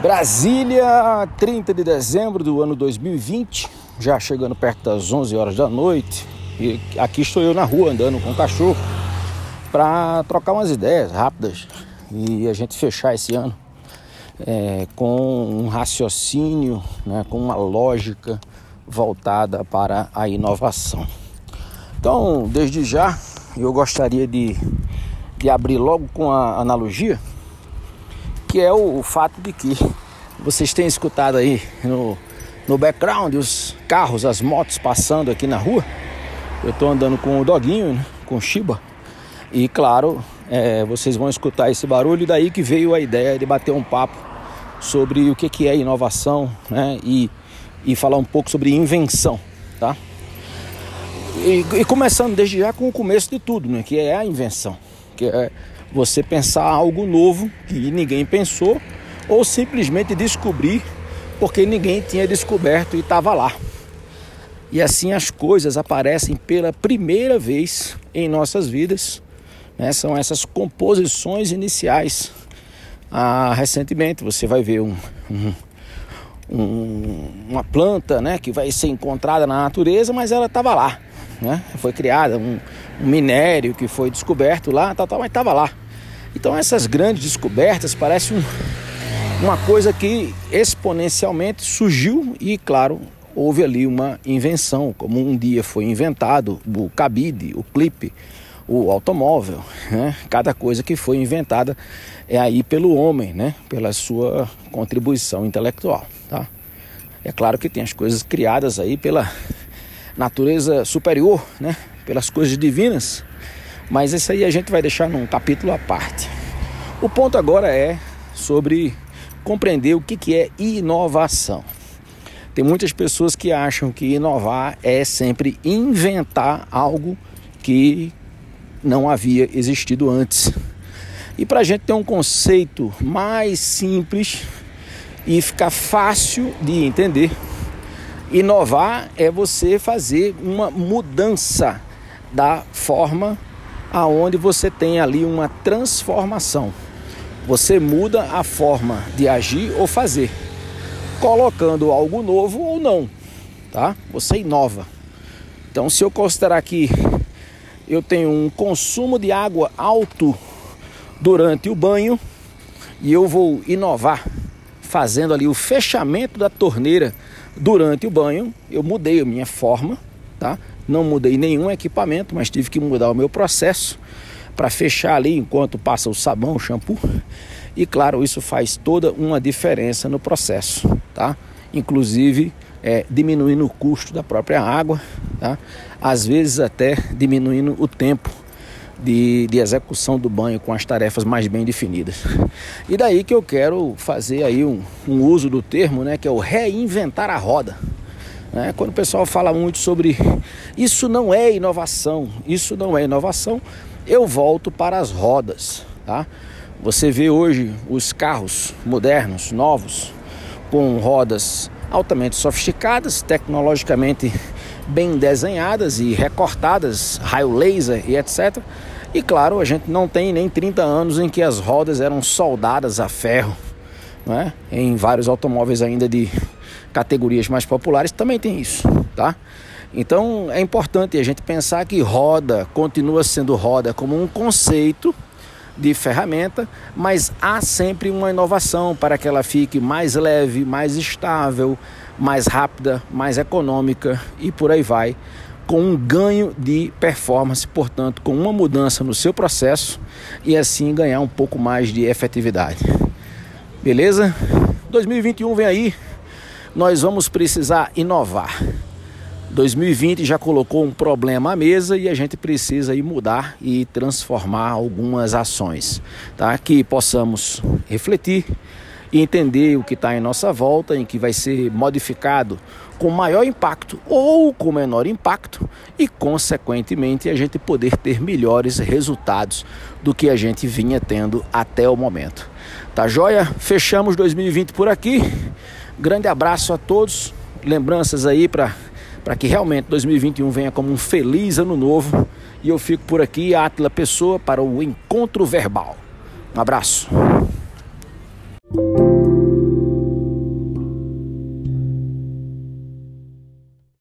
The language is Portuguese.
Brasília, 30 de dezembro do ano 2020, já chegando perto das 11 horas da noite. E aqui estou eu na rua andando com o cachorro para trocar umas ideias rápidas e a gente fechar esse ano é, com um raciocínio, né, com uma lógica voltada para a inovação. Então, desde já, eu gostaria de, de abrir logo com a analogia que é o, o fato de que vocês têm escutado aí no, no background os carros, as motos passando aqui na rua. Eu estou andando com o doguinho, né, com o Shiba. E claro, é, vocês vão escutar esse barulho, daí que veio a ideia de bater um papo sobre o que, que é inovação né, e, e falar um pouco sobre invenção. Tá? E, e começando desde já com o começo de tudo, né, que é a invenção. Que é você pensar algo novo que ninguém pensou ou simplesmente descobrir porque ninguém tinha descoberto e estava lá. E assim as coisas aparecem pela primeira vez em nossas vidas. Né? São essas composições iniciais. Ah, recentemente você vai ver um, um, um, uma planta né, que vai ser encontrada na natureza, mas ela estava lá. Né? Foi criada um, um minério que foi descoberto lá, tal, tal, mas estava lá. Então essas grandes descobertas parecem um, uma coisa que exponencialmente surgiu e, claro, houve ali uma invenção, como um dia foi inventado o cabide, o clipe, o automóvel, né? cada coisa que foi inventada é aí pelo homem, né? pela sua contribuição intelectual. Tá? É claro que tem as coisas criadas aí pela natureza superior, né? Pelas coisas divinas, mas isso aí a gente vai deixar num capítulo à parte. O ponto agora é sobre compreender o que, que é inovação. Tem muitas pessoas que acham que inovar é sempre inventar algo que não havia existido antes. E para a gente ter um conceito mais simples e ficar fácil de entender, inovar é você fazer uma mudança da forma aonde você tem ali uma transformação. Você muda a forma de agir ou fazer, colocando algo novo ou não, tá? Você inova. Então, se eu considerar que eu tenho um consumo de água alto durante o banho e eu vou inovar fazendo ali o fechamento da torneira durante o banho, eu mudei a minha forma, tá? Não mudei nenhum equipamento, mas tive que mudar o meu processo para fechar ali enquanto passa o sabão, o shampoo. E claro, isso faz toda uma diferença no processo, tá? Inclusive é, diminuindo o custo da própria água, tá? Às vezes até diminuindo o tempo de, de, execução do banho com as tarefas mais bem definidas. E daí que eu quero fazer aí um, um uso do termo, né, que é o reinventar a roda. Né? Quando o pessoal fala muito sobre isso não é inovação, isso não é inovação, eu volto para as rodas. Tá? Você vê hoje os carros modernos, novos, com rodas altamente sofisticadas, tecnologicamente bem desenhadas e recortadas, raio laser e etc. E claro, a gente não tem nem 30 anos em que as rodas eram soldadas a ferro, né? em vários automóveis ainda de categorias mais populares também tem isso, tá? Então é importante a gente pensar que roda continua sendo roda como um conceito de ferramenta, mas há sempre uma inovação para que ela fique mais leve, mais estável, mais rápida, mais econômica e por aí vai, com um ganho de performance, portanto, com uma mudança no seu processo e assim ganhar um pouco mais de efetividade. Beleza? 2021 vem aí, nós vamos precisar inovar. 2020 já colocou um problema à mesa e a gente precisa ir mudar e transformar algumas ações, tá? Que possamos refletir e entender o que está em nossa volta, em que vai ser modificado com maior impacto ou com menor impacto e, consequentemente, a gente poder ter melhores resultados do que a gente vinha tendo até o momento. Tá joia? Fechamos 2020 por aqui. Grande abraço a todos. Lembranças aí para para que realmente 2021 venha como um feliz ano novo. E eu fico por aqui, Atila Pessoa, para o encontro verbal. Um abraço.